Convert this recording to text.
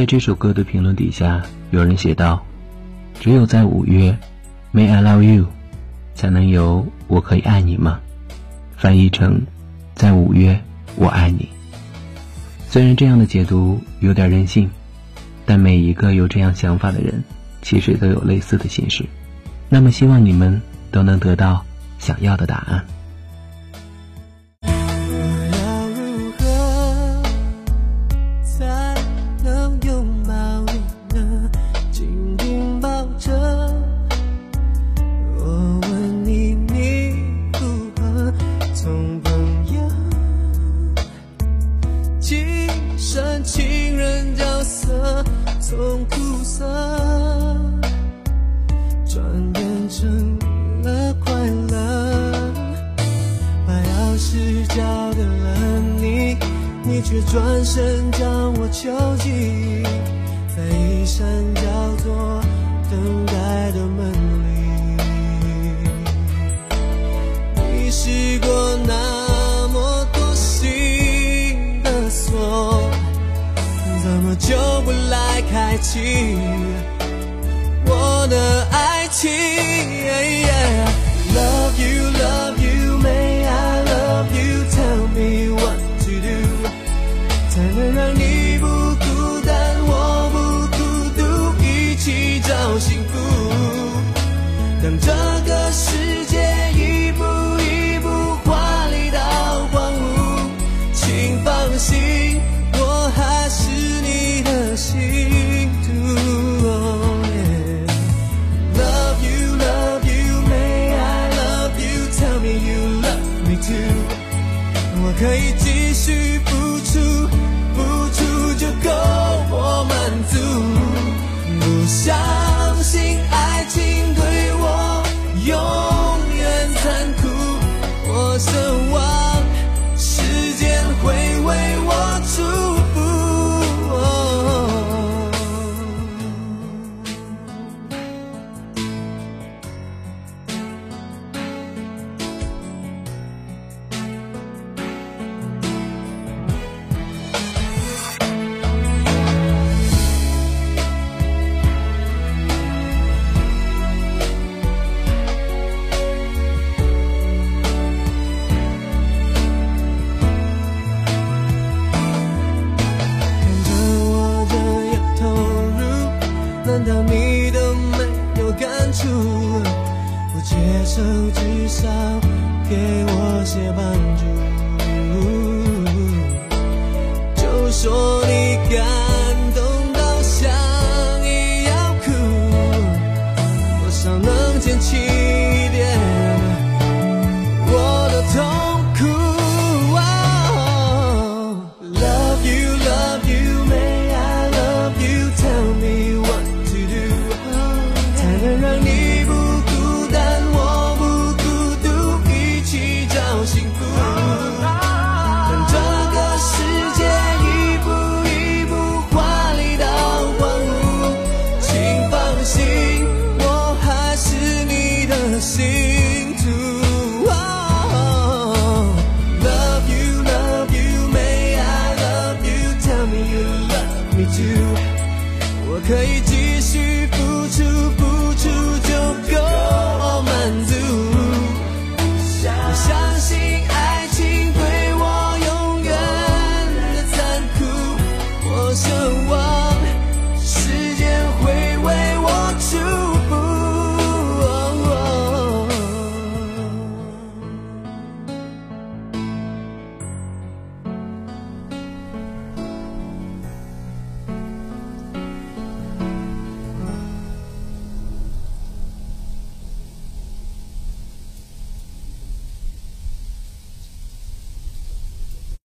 在这首歌的评论底下，有人写道：“只有在五月，May I love you，才能有我可以爱你吗？”翻译成：“在五月，我爱你。”虽然这样的解读有点任性，但每一个有这样想法的人，其实都有类似的心事。那么，希望你们都能得到想要的答案。色转变成了快乐，把钥匙交给了你，你却转身将我囚禁在一扇叫做等待的门里。你试过 就不来？开启我的爱情。Love you, love you, may I love you? Tell me what to do，才能 继续付出，付出就够我满足。不相信爱情对我永远残酷，我奢望。少给我些帮助。就说你感动到想要哭，多少能坚持？close to